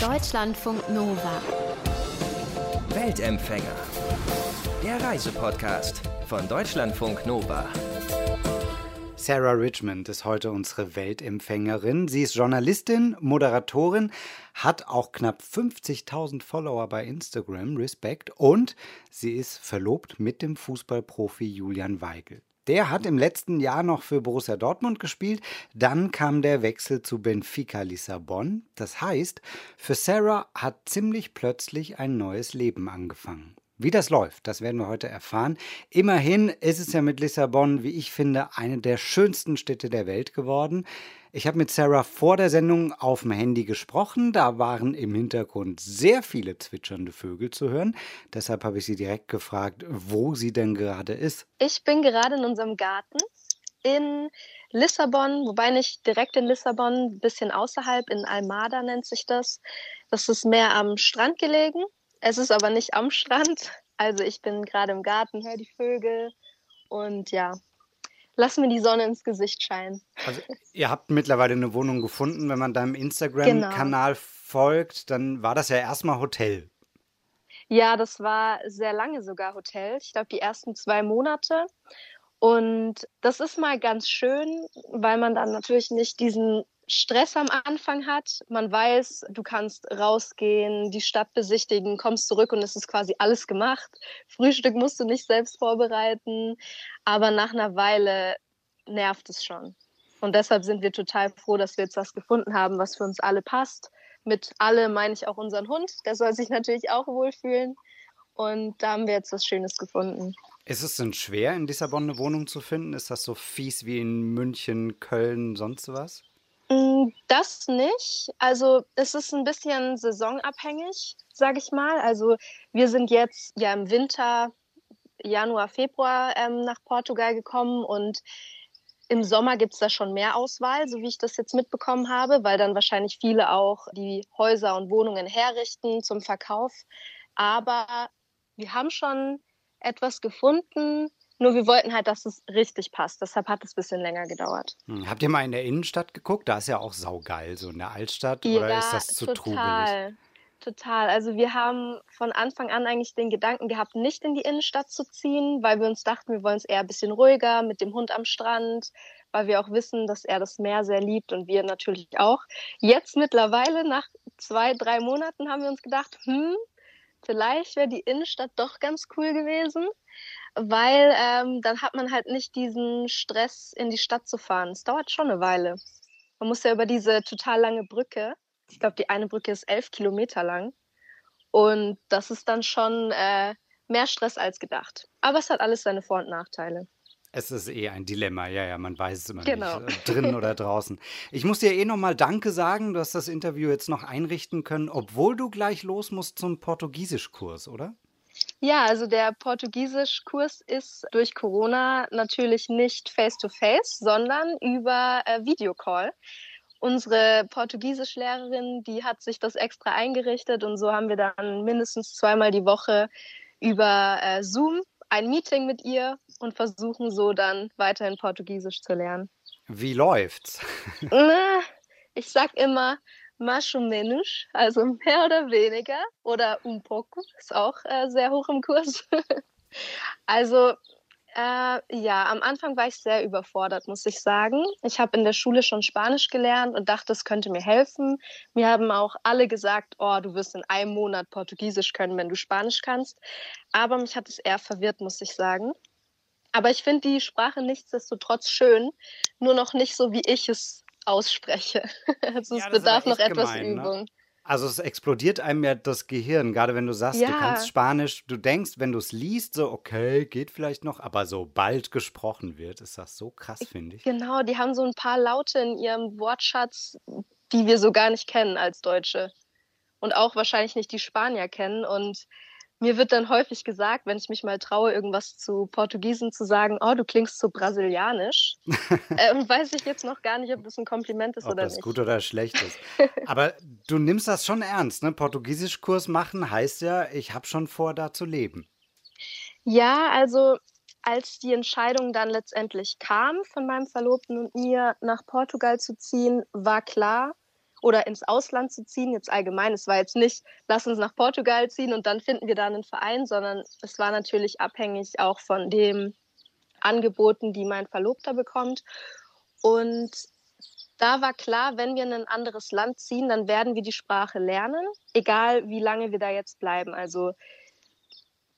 Deutschlandfunk Nova. Weltempfänger. Der Reisepodcast von Deutschlandfunk Nova. Sarah Richmond ist heute unsere Weltempfängerin. Sie ist Journalistin, Moderatorin, hat auch knapp 50.000 Follower bei Instagram, Respekt, und sie ist verlobt mit dem Fußballprofi Julian Weigel. Der hat im letzten Jahr noch für Borussia Dortmund gespielt. Dann kam der Wechsel zu Benfica Lissabon. Das heißt, für Sarah hat ziemlich plötzlich ein neues Leben angefangen. Wie das läuft, das werden wir heute erfahren. Immerhin ist es ja mit Lissabon, wie ich finde, eine der schönsten Städte der Welt geworden. Ich habe mit Sarah vor der Sendung auf dem Handy gesprochen. Da waren im Hintergrund sehr viele zwitschernde Vögel zu hören. Deshalb habe ich sie direkt gefragt, wo sie denn gerade ist. Ich bin gerade in unserem Garten in Lissabon, wobei nicht direkt in Lissabon, ein bisschen außerhalb, in Almada nennt sich das. Das ist mehr am Strand gelegen. Es ist aber nicht am Strand. Also ich bin gerade im Garten, höre die Vögel und ja, lass mir die Sonne ins Gesicht scheinen. Also ihr habt mittlerweile eine Wohnung gefunden. Wenn man deinem Instagram-Kanal genau. folgt, dann war das ja erstmal Hotel. Ja, das war sehr lange sogar Hotel. Ich glaube, die ersten zwei Monate. Und das ist mal ganz schön, weil man dann natürlich nicht diesen Stress am Anfang hat. Man weiß, du kannst rausgehen, die Stadt besichtigen, kommst zurück und es ist quasi alles gemacht. Frühstück musst du nicht selbst vorbereiten, aber nach einer Weile nervt es schon. Und deshalb sind wir total froh, dass wir jetzt was gefunden haben, was für uns alle passt. Mit alle meine ich auch unseren Hund. Der soll sich natürlich auch wohlfühlen. Und da haben wir jetzt was Schönes gefunden. Ist es denn schwer, in Lissabon eine Wohnung zu finden? Ist das so fies wie in München, Köln, sonst was? Mm, das nicht. Also es ist ein bisschen saisonabhängig, sage ich mal. Also wir sind jetzt ja im Winter, Januar, Februar ähm, nach Portugal gekommen und im Sommer gibt es da schon mehr Auswahl, so wie ich das jetzt mitbekommen habe, weil dann wahrscheinlich viele auch die Häuser und Wohnungen herrichten zum Verkauf. Aber wir haben schon etwas gefunden, nur wir wollten halt, dass es richtig passt. Deshalb hat es ein bisschen länger gedauert. Hm. Habt ihr mal in der Innenstadt geguckt? Da ist ja auch saugeil, so in der Altstadt. Ja, oder ist das zu total. trubelig? Total. Also wir haben von Anfang an eigentlich den Gedanken gehabt, nicht in die Innenstadt zu ziehen, weil wir uns dachten, wir wollen es eher ein bisschen ruhiger mit dem Hund am Strand, weil wir auch wissen, dass er das Meer sehr liebt und wir natürlich auch. Jetzt mittlerweile, nach zwei, drei Monaten, haben wir uns gedacht, hm, vielleicht wäre die Innenstadt doch ganz cool gewesen weil ähm, dann hat man halt nicht diesen Stress, in die Stadt zu fahren. Es dauert schon eine Weile. Man muss ja über diese total lange Brücke, ich glaube, die eine Brücke ist elf Kilometer lang. Und das ist dann schon äh, mehr Stress als gedacht. Aber es hat alles seine Vor- und Nachteile. Es ist eh ein Dilemma, ja, ja, man weiß es immer genau. nicht, äh, drin oder draußen. Ich muss dir eh nochmal Danke sagen, du hast das Interview jetzt noch einrichten können, obwohl du gleich los musst zum Portugiesischkurs, oder? Ja, also der Portugiesischkurs ist durch Corona natürlich nicht face-to-face, sondern über äh, Videocall. Unsere Portugiesischlehrerin, die hat sich das extra eingerichtet und so haben wir dann mindestens zweimal die Woche über äh, Zoom ein Meeting mit ihr und versuchen so dann weiterhin Portugiesisch zu lernen. Wie läuft's? ich sag immer, mais ou menos, also mehr oder weniger oder un poco, ist auch äh, sehr hoch im Kurs. also äh, ja, am Anfang war ich sehr überfordert, muss ich sagen. Ich habe in der Schule schon Spanisch gelernt und dachte, es könnte mir helfen. Mir haben auch alle gesagt, oh, du wirst in einem Monat Portugiesisch können, wenn du Spanisch kannst. Aber mich hat es eher verwirrt, muss ich sagen. Aber ich finde die Sprache nichtsdestotrotz schön, nur noch nicht so, wie ich es ausspreche. also ja, es bedarf noch etwas gemein, ne? Übung. Ne? Also es explodiert einem ja das Gehirn, gerade wenn du sagst, ja. du kannst Spanisch, du denkst, wenn du es liest, so okay, geht vielleicht noch, aber sobald gesprochen wird, ist das so krass, finde ich. Genau, die haben so ein paar Laute in ihrem Wortschatz, die wir so gar nicht kennen als Deutsche. Und auch wahrscheinlich nicht die Spanier kennen. Und mir wird dann häufig gesagt, wenn ich mich mal traue, irgendwas zu Portugiesen zu sagen, oh, du klingst so brasilianisch. ähm, weiß ich jetzt noch gar nicht, ob das ein Kompliment ist ob oder nicht. Ob das gut oder schlecht ist. Aber du nimmst das schon ernst, ne? Portugiesischkurs machen heißt ja, ich habe schon vor, da zu leben. Ja, also als die Entscheidung dann letztendlich kam, von meinem Verlobten und mir nach Portugal zu ziehen, war klar, oder ins Ausland zu ziehen, jetzt allgemein. Es war jetzt nicht, lass uns nach Portugal ziehen und dann finden wir da einen Verein, sondern es war natürlich abhängig auch von den Angeboten, die mein Verlobter bekommt. Und da war klar, wenn wir in ein anderes Land ziehen, dann werden wir die Sprache lernen, egal wie lange wir da jetzt bleiben. Also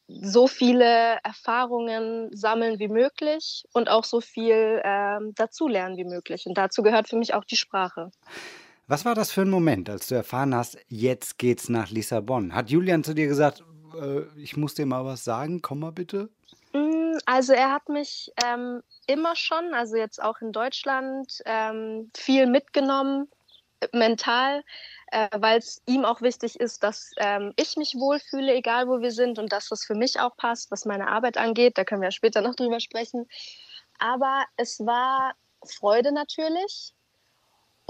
so viele Erfahrungen sammeln wie möglich und auch so viel ähm, dazulernen wie möglich. Und dazu gehört für mich auch die Sprache. Was war das für ein Moment, als du erfahren hast, jetzt geht's nach Lissabon? Hat Julian zu dir gesagt, äh, ich muss dir mal was sagen, komm mal bitte? Mm, also er hat mich ähm, immer schon, also jetzt auch in Deutschland, ähm, viel mitgenommen, äh, mental äh, weil es ihm auch wichtig ist, dass ähm, ich mich wohlfühle, egal wo wir sind und dass das für mich auch passt, was meine Arbeit angeht. Da können wir ja später noch drüber sprechen. Aber es war Freude natürlich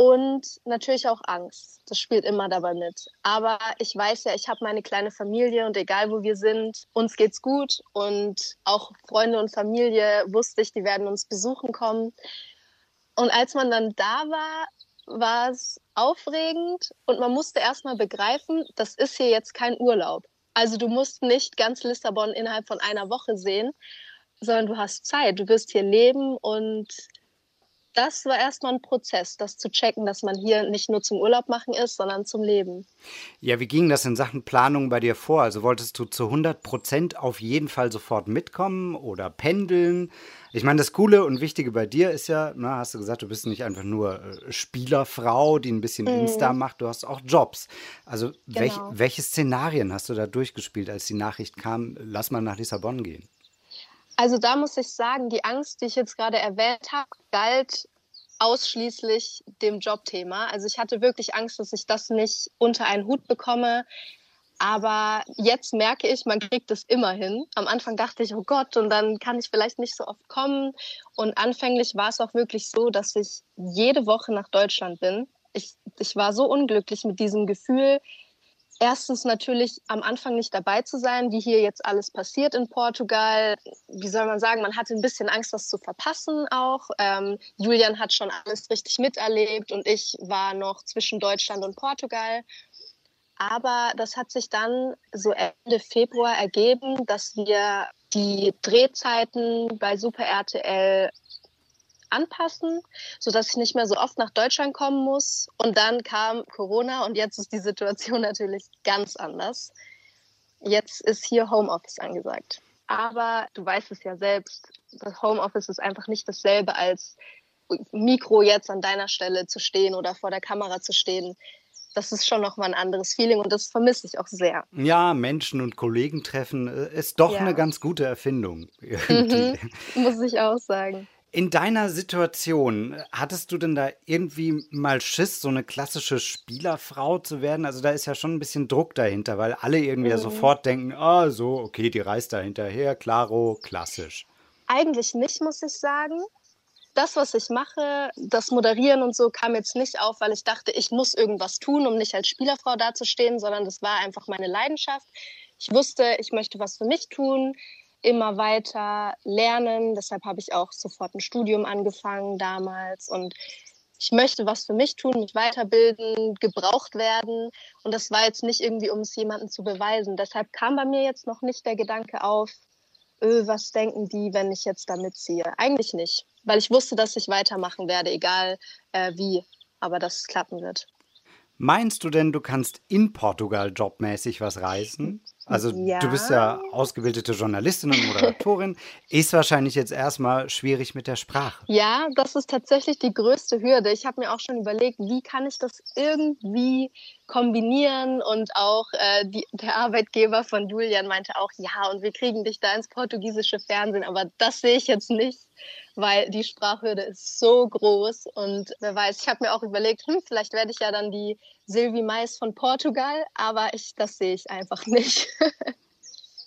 und natürlich auch Angst. Das spielt immer dabei mit. Aber ich weiß ja, ich habe meine kleine Familie und egal wo wir sind, uns geht's gut und auch Freunde und Familie wusste ich, die werden uns besuchen kommen. Und als man dann da war, war es aufregend und man musste erstmal begreifen, das ist hier jetzt kein Urlaub. Also du musst nicht ganz Lissabon innerhalb von einer Woche sehen, sondern du hast Zeit, du wirst hier leben und das war erstmal ein Prozess, das zu checken, dass man hier nicht nur zum Urlaub machen ist, sondern zum Leben. Ja, wie ging das in Sachen Planung bei dir vor? Also wolltest du zu 100 Prozent auf jeden Fall sofort mitkommen oder pendeln? Ich meine, das Coole und Wichtige bei dir ist ja, na, hast du gesagt, du bist nicht einfach nur äh, Spielerfrau, die ein bisschen mm. Insta macht, du hast auch Jobs. Also genau. welch, welche Szenarien hast du da durchgespielt, als die Nachricht kam, lass mal nach Lissabon gehen? Also da muss ich sagen, die Angst, die ich jetzt gerade erwähnt habe, galt ausschließlich dem Jobthema. Also ich hatte wirklich Angst, dass ich das nicht unter einen Hut bekomme. Aber jetzt merke ich, man kriegt es immer hin. Am Anfang dachte ich, oh Gott, und dann kann ich vielleicht nicht so oft kommen. Und anfänglich war es auch wirklich so, dass ich jede Woche nach Deutschland bin. Ich, ich war so unglücklich mit diesem Gefühl, erstens natürlich am Anfang nicht dabei zu sein, wie hier jetzt alles passiert in Portugal. Wie soll man sagen, man hatte ein bisschen Angst, was zu verpassen auch. Ähm, Julian hat schon alles richtig miterlebt und ich war noch zwischen Deutschland und Portugal. Aber das hat sich dann so Ende Februar ergeben, dass wir die Drehzeiten bei Super RTL anpassen, sodass ich nicht mehr so oft nach Deutschland kommen muss. Und dann kam Corona und jetzt ist die Situation natürlich ganz anders. Jetzt ist hier Homeoffice angesagt. Aber du weißt es ja selbst, das Homeoffice ist einfach nicht dasselbe als Mikro jetzt an deiner Stelle zu stehen oder vor der Kamera zu stehen. Das ist schon nochmal ein anderes Feeling und das vermisse ich auch sehr. Ja, Menschen und Kollegen treffen äh, ist doch ja. eine ganz gute Erfindung. Mhm, muss ich auch sagen. In deiner Situation, hattest du denn da irgendwie mal Schiss, so eine klassische Spielerfrau zu werden? Also da ist ja schon ein bisschen Druck dahinter, weil alle irgendwie mhm. ja sofort denken, ah, so, okay, die reist da hinterher, klaro, klassisch. Eigentlich nicht, muss ich sagen. Das, was ich mache, das Moderieren und so, kam jetzt nicht auf, weil ich dachte, ich muss irgendwas tun, um nicht als Spielerfrau dazustehen, sondern das war einfach meine Leidenschaft. Ich wusste, ich möchte was für mich tun immer weiter lernen. Deshalb habe ich auch sofort ein Studium angefangen damals und ich möchte was für mich tun, mich weiterbilden, gebraucht werden. Und das war jetzt nicht irgendwie, um es jemandem zu beweisen. Deshalb kam bei mir jetzt noch nicht der Gedanke auf, was denken die, wenn ich jetzt da mitziehe? Eigentlich nicht, weil ich wusste, dass ich weitermachen werde, egal äh, wie, aber dass es klappen wird. Meinst du denn, du kannst in Portugal jobmäßig was reißen? Also ja. du bist ja ausgebildete Journalistin und Moderatorin. ist wahrscheinlich jetzt erstmal schwierig mit der Sprache. Ja, das ist tatsächlich die größte Hürde. Ich habe mir auch schon überlegt, wie kann ich das irgendwie kombinieren und auch äh, die, der Arbeitgeber von Julian meinte auch, ja, und wir kriegen dich da ins portugiesische Fernsehen, aber das sehe ich jetzt nicht, weil die Sprachhürde ist so groß und wer weiß, ich habe mir auch überlegt, hm, vielleicht werde ich ja dann die Sylvie Mais von Portugal, aber ich, das sehe ich einfach nicht.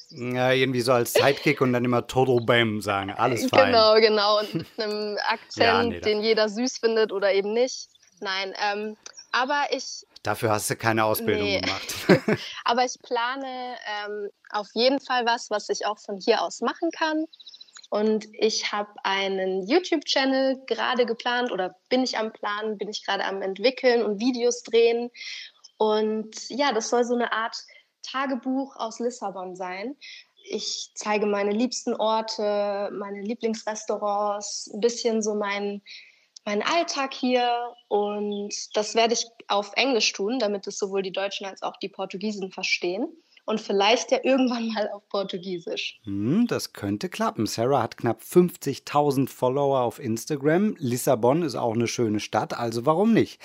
Ja, irgendwie so als Sidekick und dann immer Total Bam sagen, alles fein. Genau, genau. Und mit einem Akzent, ja, nee, den jeder süß findet oder eben nicht. Nein, ähm, aber ich. Dafür hast du keine Ausbildung nee. gemacht. aber ich plane ähm, auf jeden Fall was, was ich auch von hier aus machen kann. Und ich habe einen YouTube-Channel gerade geplant oder bin ich am Planen, bin ich gerade am entwickeln und Videos drehen. Und ja, das soll so eine Art Tagebuch aus Lissabon sein. Ich zeige meine liebsten Orte, meine Lieblingsrestaurants, ein bisschen so mein, meinen Alltag hier. Und das werde ich auf Englisch tun, damit es sowohl die Deutschen als auch die Portugiesen verstehen und vielleicht ja irgendwann mal auf Portugiesisch. Hm, das könnte klappen. Sarah hat knapp 50.000 Follower auf Instagram. Lissabon ist auch eine schöne Stadt, also warum nicht?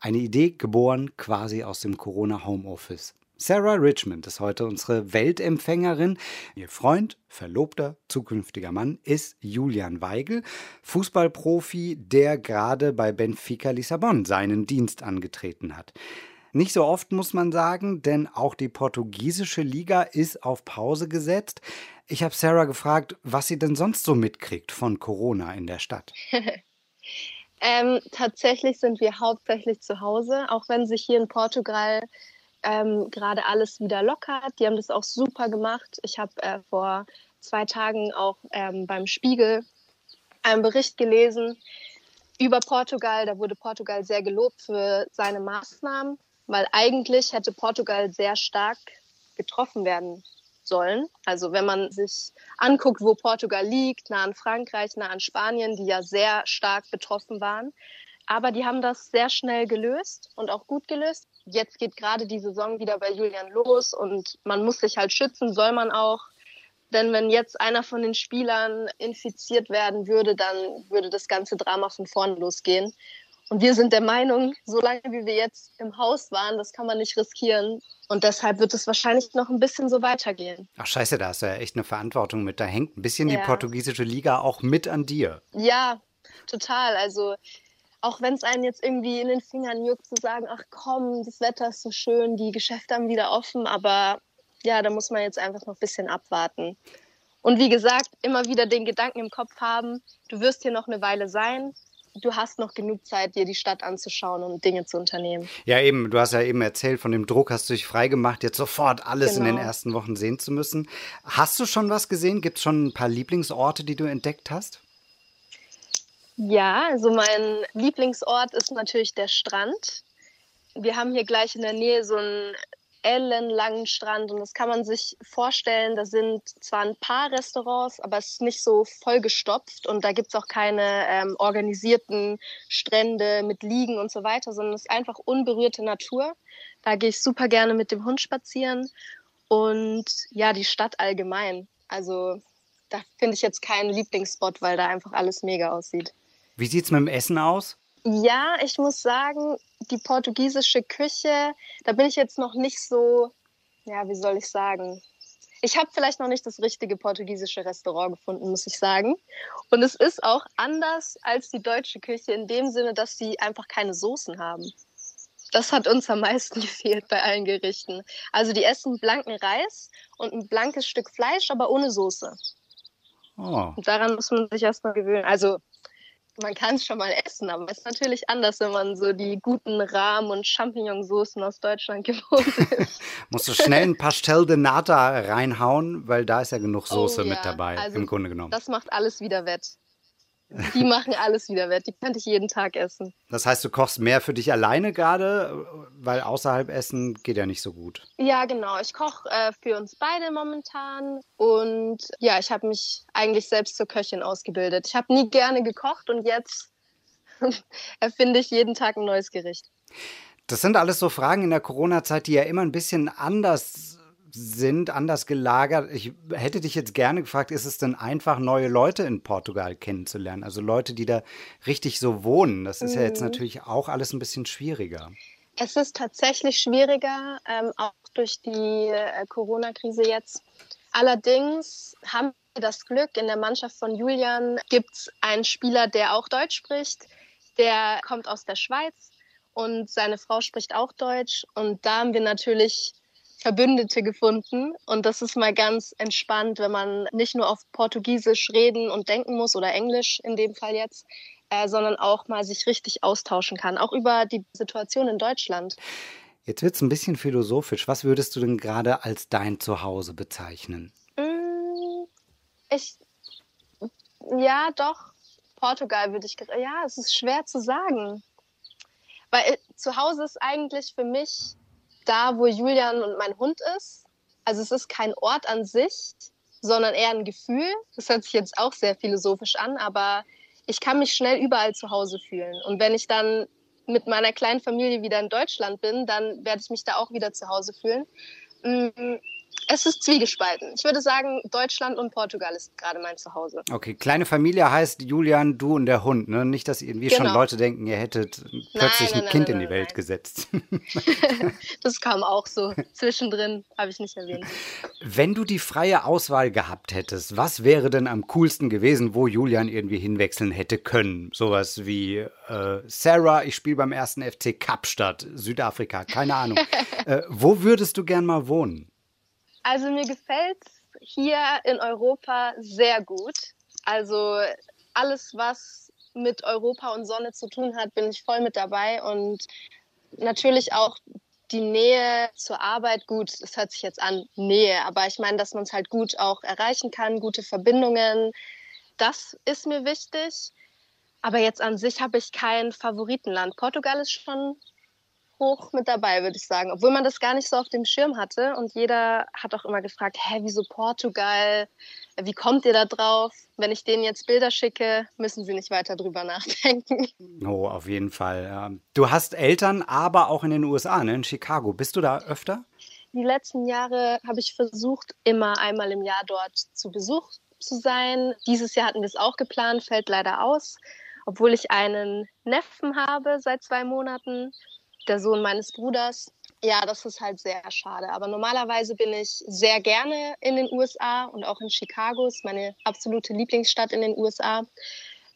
Eine Idee geboren quasi aus dem Corona Homeoffice. Sarah Richmond ist heute unsere Weltempfängerin. Ihr Freund, Verlobter, zukünftiger Mann ist Julian Weigel, Fußballprofi, der gerade bei Benfica Lissabon seinen Dienst angetreten hat. Nicht so oft muss man sagen, denn auch die portugiesische Liga ist auf Pause gesetzt. Ich habe Sarah gefragt, was sie denn sonst so mitkriegt von Corona in der Stadt. ähm, tatsächlich sind wir hauptsächlich zu Hause, auch wenn sich hier in Portugal ähm, gerade alles wieder lockert. Die haben das auch super gemacht. Ich habe äh, vor zwei Tagen auch ähm, beim Spiegel einen Bericht gelesen über Portugal. Da wurde Portugal sehr gelobt für seine Maßnahmen weil eigentlich hätte Portugal sehr stark getroffen werden sollen. Also wenn man sich anguckt, wo Portugal liegt, nah an Frankreich, nah an Spanien, die ja sehr stark betroffen waren. Aber die haben das sehr schnell gelöst und auch gut gelöst. Jetzt geht gerade die Saison wieder bei Julian los und man muss sich halt schützen, soll man auch. Denn wenn jetzt einer von den Spielern infiziert werden würde, dann würde das ganze Drama von vorn losgehen. Und wir sind der Meinung, solange wie wir jetzt im Haus waren, das kann man nicht riskieren. Und deshalb wird es wahrscheinlich noch ein bisschen so weitergehen. Ach scheiße, da hast du ja echt eine Verantwortung mit. Da hängt ein bisschen ja. die portugiesische Liga auch mit an dir. Ja, total. Also auch wenn es einen jetzt irgendwie in den Fingern juckt, zu sagen, ach komm, das Wetter ist so schön, die Geschäfte haben wieder offen, aber ja, da muss man jetzt einfach noch ein bisschen abwarten. Und wie gesagt, immer wieder den Gedanken im Kopf haben, du wirst hier noch eine Weile sein, du hast noch genug Zeit, dir die Stadt anzuschauen und Dinge zu unternehmen. Ja, eben, du hast ja eben erzählt, von dem Druck hast du dich freigemacht, jetzt sofort alles genau. in den genau. ersten Wochen sehen zu müssen. Hast du schon was gesehen? Gibt es schon ein paar Lieblingsorte, die du entdeckt hast? Ja, also mein Lieblingsort ist natürlich der Strand. Wir haben hier gleich in der Nähe so ein ellenlangen Strand und das kann man sich vorstellen, da sind zwar ein paar Restaurants, aber es ist nicht so vollgestopft und da gibt es auch keine ähm, organisierten Strände mit Liegen und so weiter, sondern es ist einfach unberührte Natur. Da gehe ich super gerne mit dem Hund spazieren und ja, die Stadt allgemein. Also da finde ich jetzt keinen Lieblingsspot, weil da einfach alles mega aussieht. Wie sieht es mit dem Essen aus? Ja, ich muss sagen, die portugiesische Küche, da bin ich jetzt noch nicht so, ja, wie soll ich sagen? Ich habe vielleicht noch nicht das richtige portugiesische Restaurant gefunden, muss ich sagen. Und es ist auch anders als die deutsche Küche in dem Sinne, dass sie einfach keine Soßen haben. Das hat uns am meisten gefehlt bei allen Gerichten. Also die essen blanken Reis und ein blankes Stück Fleisch, aber ohne Soße. Oh. Und daran muss man sich erstmal gewöhnen. Also man kann es schon mal essen, aber es ist natürlich anders, wenn man so die guten Rahm- und Champignonsoßen aus Deutschland gewohnt ist. Musst du schnell ein Pastel de Nata reinhauen, weil da ist ja genug Soße oh, ja. mit dabei, also im Grunde genommen. Das macht alles wieder wett. Die machen alles wieder wett. Die könnte ich jeden Tag essen. Das heißt, du kochst mehr für dich alleine gerade, weil außerhalb essen geht ja nicht so gut. Ja, genau. Ich koche äh, für uns beide momentan. Und ja, ich habe mich eigentlich selbst zur Köchin ausgebildet. Ich habe nie gerne gekocht und jetzt erfinde ich jeden Tag ein neues Gericht. Das sind alles so Fragen in der Corona-Zeit, die ja immer ein bisschen anders sind anders gelagert. Ich hätte dich jetzt gerne gefragt, ist es denn einfach, neue Leute in Portugal kennenzulernen? Also Leute, die da richtig so wohnen. Das ist mhm. ja jetzt mhm. natürlich auch alles ein bisschen schwieriger. Es ist tatsächlich schwieriger, ähm, auch durch die äh, Corona-Krise jetzt. Allerdings haben wir das Glück, in der Mannschaft von Julian gibt es einen Spieler, der auch Deutsch spricht. Der kommt aus der Schweiz und seine Frau spricht auch Deutsch. Und da haben wir natürlich Verbündete gefunden. Und das ist mal ganz entspannt, wenn man nicht nur auf Portugiesisch reden und denken muss oder Englisch in dem Fall jetzt, äh, sondern auch mal sich richtig austauschen kann, auch über die Situation in Deutschland. Jetzt wird es ein bisschen philosophisch. Was würdest du denn gerade als dein Zuhause bezeichnen? Mm, ich Ja, doch. Portugal würde ich. Ja, es ist schwer zu sagen. Weil äh, zu Hause ist eigentlich für mich da, wo Julian und mein Hund ist. Also es ist kein Ort an sich, sondern eher ein Gefühl. Das hört sich jetzt auch sehr philosophisch an, aber ich kann mich schnell überall zu Hause fühlen. Und wenn ich dann mit meiner kleinen Familie wieder in Deutschland bin, dann werde ich mich da auch wieder zu Hause fühlen. Es ist zwiegespalten. Ich würde sagen, Deutschland und Portugal ist gerade mein Zuhause. Okay, kleine Familie heißt Julian, du und der Hund, ne? Nicht, dass irgendwie genau. schon Leute denken, ihr hättet plötzlich nein, nein, ein Kind nein, in die Welt gesetzt. das kam auch so zwischendrin, habe ich nicht erwähnt. Wenn du die freie Auswahl gehabt hättest, was wäre denn am coolsten gewesen, wo Julian irgendwie hinwechseln hätte können? Sowas wie äh, Sarah, ich spiele beim ersten FC Kapstadt, Südafrika, keine Ahnung. äh, wo würdest du gern mal wohnen? Also mir gefällt hier in Europa sehr gut. Also alles, was mit Europa und Sonne zu tun hat, bin ich voll mit dabei und natürlich auch die Nähe zur Arbeit, gut, es hört sich jetzt an, Nähe, aber ich meine, dass man es halt gut auch erreichen kann, gute Verbindungen, das ist mir wichtig. Aber jetzt an sich habe ich kein Favoritenland. Portugal ist schon hoch mit dabei, würde ich sagen. Obwohl man das gar nicht so auf dem Schirm hatte. Und jeder hat auch immer gefragt, hä, wieso Portugal? Wie kommt ihr da drauf? Wenn ich denen jetzt Bilder schicke, müssen sie nicht weiter drüber nachdenken. Oh, auf jeden Fall. Du hast Eltern, aber auch in den USA, ne? in Chicago. Bist du da öfter? Die letzten Jahre habe ich versucht, immer einmal im Jahr dort zu Besuch zu sein. Dieses Jahr hatten wir es auch geplant, fällt leider aus. Obwohl ich einen Neffen habe seit zwei Monaten, der Sohn meines Bruders. Ja, das ist halt sehr schade. Aber normalerweise bin ich sehr gerne in den USA und auch in Chicago. Ist meine absolute Lieblingsstadt in den USA.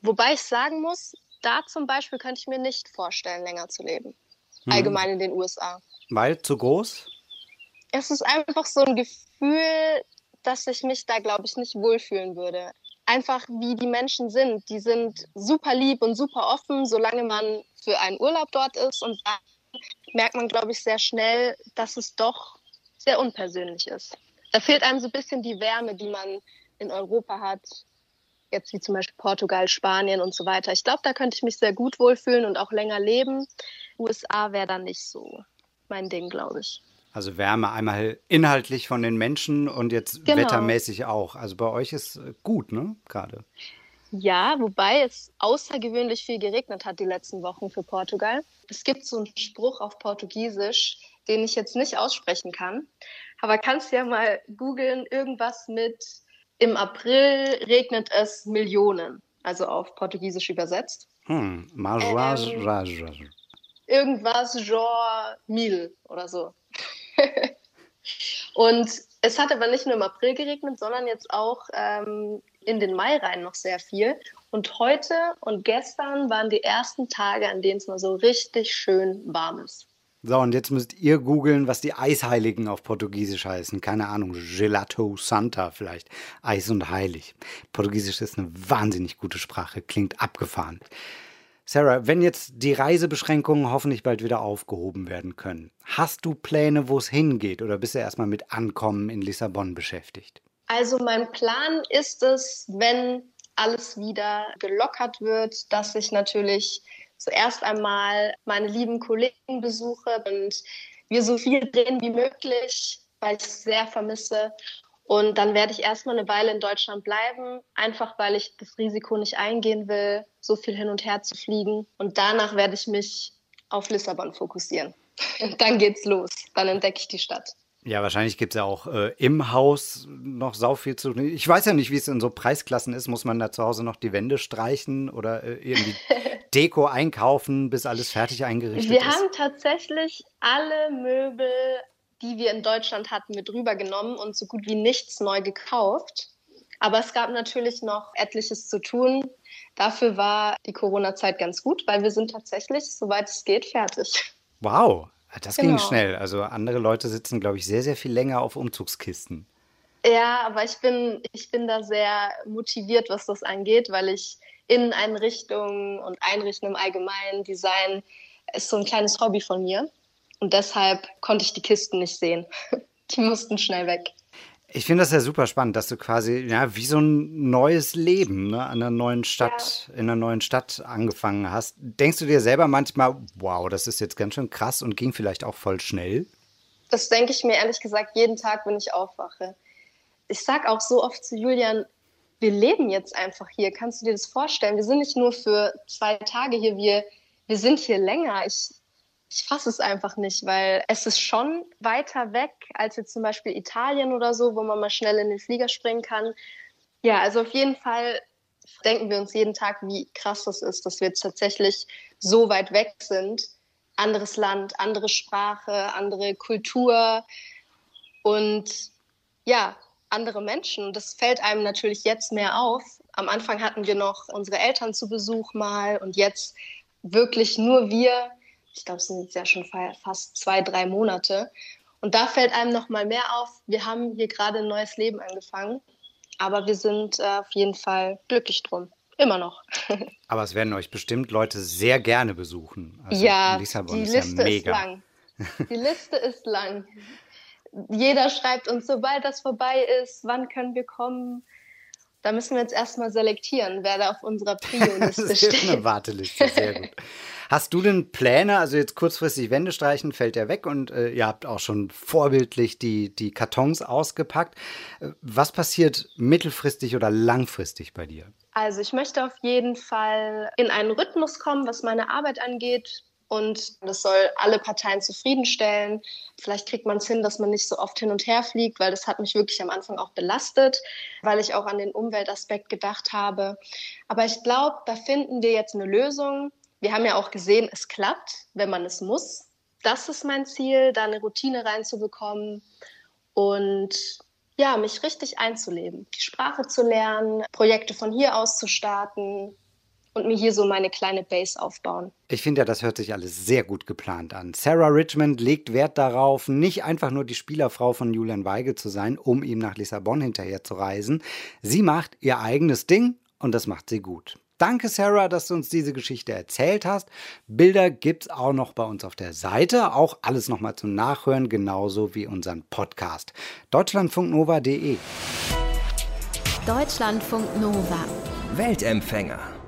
Wobei ich sagen muss, da zum Beispiel könnte ich mir nicht vorstellen, länger zu leben. Hm. Allgemein in den USA. Weil zu groß? Es ist einfach so ein Gefühl, dass ich mich da, glaube ich, nicht wohlfühlen würde. Einfach wie die Menschen sind. Die sind super lieb und super offen, solange man für einen Urlaub dort ist und merkt man, glaube ich, sehr schnell, dass es doch sehr unpersönlich ist. Da fehlt einem so ein bisschen die Wärme, die man in Europa hat, jetzt wie zum Beispiel Portugal, Spanien und so weiter. Ich glaube, da könnte ich mich sehr gut wohlfühlen und auch länger leben. USA wäre dann nicht so mein Ding, glaube ich. Also Wärme einmal inhaltlich von den Menschen und jetzt genau. wettermäßig auch. Also bei euch ist gut, ne? Gerade. Ja, wobei es außergewöhnlich viel geregnet hat die letzten Wochen für Portugal. Es gibt so einen Spruch auf Portugiesisch, den ich jetzt nicht aussprechen kann. Aber kannst ja mal googeln, irgendwas mit im April regnet es Millionen, also auf Portugiesisch übersetzt. Hm, ähm, irgendwas genre mil oder so. Und es hat aber nicht nur im April geregnet, sondern jetzt auch ähm, in den Mai rein noch sehr viel. Und heute und gestern waren die ersten Tage, an denen es mal so richtig schön warm ist. So, und jetzt müsst ihr googeln, was die Eisheiligen auf Portugiesisch heißen. Keine Ahnung, Gelato Santa vielleicht. Eis und heilig. Portugiesisch ist eine wahnsinnig gute Sprache, klingt abgefahren. Sarah, wenn jetzt die Reisebeschränkungen hoffentlich bald wieder aufgehoben werden können, hast du Pläne, wo es hingeht oder bist du erstmal mit Ankommen in Lissabon beschäftigt? Also mein Plan ist es, wenn alles wieder gelockert wird, dass ich natürlich zuerst einmal meine lieben Kollegen besuche und wir so viel drehen wie möglich, weil ich es sehr vermisse. Und dann werde ich erstmal eine Weile in Deutschland bleiben, einfach weil ich das Risiko nicht eingehen will, so viel hin und her zu fliegen. Und danach werde ich mich auf Lissabon fokussieren. Und dann geht's los. Dann entdecke ich die Stadt. Ja, wahrscheinlich gibt es ja auch äh, im Haus noch sau viel zu tun. Ich weiß ja nicht, wie es in so Preisklassen ist. Muss man da zu Hause noch die Wände streichen oder äh, irgendwie Deko einkaufen, bis alles fertig eingerichtet wir ist? Wir haben tatsächlich alle Möbel die wir in Deutschland hatten, mit rübergenommen und so gut wie nichts neu gekauft. Aber es gab natürlich noch etliches zu tun. Dafür war die Corona-Zeit ganz gut, weil wir sind tatsächlich, soweit es geht, fertig. Wow, das genau. ging schnell. Also andere Leute sitzen, glaube ich, sehr, sehr viel länger auf Umzugskisten. Ja, aber ich bin, ich bin da sehr motiviert, was das angeht, weil ich Inneneinrichtungen und Einrichten im Allgemeinen, Design, ist so ein kleines Hobby von mir. Und deshalb konnte ich die Kisten nicht sehen. Die mussten schnell weg. Ich finde das ja super spannend, dass du quasi, ja, wie so ein neues Leben ne, an einer neuen Stadt, ja. in einer neuen Stadt angefangen hast. Denkst du dir selber manchmal, wow, das ist jetzt ganz schön krass und ging vielleicht auch voll schnell? Das denke ich mir ehrlich gesagt jeden Tag, wenn ich aufwache. Ich sage auch so oft zu Julian, wir leben jetzt einfach hier. Kannst du dir das vorstellen? Wir sind nicht nur für zwei Tage hier, wir, wir sind hier länger. Ich, ich fasse es einfach nicht, weil es ist schon weiter weg als jetzt zum Beispiel Italien oder so, wo man mal schnell in den Flieger springen kann. Ja, also auf jeden Fall denken wir uns jeden Tag, wie krass das ist, dass wir jetzt tatsächlich so weit weg sind. Anderes Land, andere Sprache, andere Kultur und ja, andere Menschen. Das fällt einem natürlich jetzt mehr auf. Am Anfang hatten wir noch unsere Eltern zu Besuch mal und jetzt wirklich nur wir ich glaube, es sind jetzt ja schon fast zwei, drei Monate. Und da fällt einem noch mal mehr auf, wir haben hier gerade ein neues Leben angefangen, aber wir sind äh, auf jeden Fall glücklich drum. Immer noch. aber es werden euch bestimmt Leute sehr gerne besuchen. Also ja, Lissabon die ist Liste ja mega. ist lang. Die Liste ist lang. Jeder schreibt uns, sobald das vorbei ist, wann können wir kommen? Da müssen wir jetzt erstmal selektieren, wer da auf unserer Prio-Liste steht. Das ist eine Warteliste, sehr gut. Hast du denn Pläne, also jetzt kurzfristig Wände streichen, fällt ja weg und äh, ihr habt auch schon vorbildlich die, die Kartons ausgepackt. Was passiert mittelfristig oder langfristig bei dir? Also ich möchte auf jeden Fall in einen Rhythmus kommen, was meine Arbeit angeht. Und das soll alle Parteien zufriedenstellen. Vielleicht kriegt man es hin, dass man nicht so oft hin und her fliegt, weil das hat mich wirklich am Anfang auch belastet, weil ich auch an den Umweltaspekt gedacht habe. Aber ich glaube, da finden wir jetzt eine Lösung, wir haben ja auch gesehen, es klappt, wenn man es muss. Das ist mein Ziel, da eine Routine reinzubekommen und ja, mich richtig einzuleben, die Sprache zu lernen, Projekte von hier aus zu starten und mir hier so meine kleine Base aufbauen. Ich finde ja, das hört sich alles sehr gut geplant an. Sarah Richmond legt Wert darauf, nicht einfach nur die Spielerfrau von Julian Weigel zu sein, um ihm nach Lissabon hinterher zu reisen. Sie macht ihr eigenes Ding und das macht sie gut. Danke, Sarah, dass du uns diese Geschichte erzählt hast. Bilder gibt es auch noch bei uns auf der Seite. Auch alles nochmal zum Nachhören, genauso wie unseren Podcast. Deutschlandfunknova.de Deutschlandfunk Nova. Weltempfänger.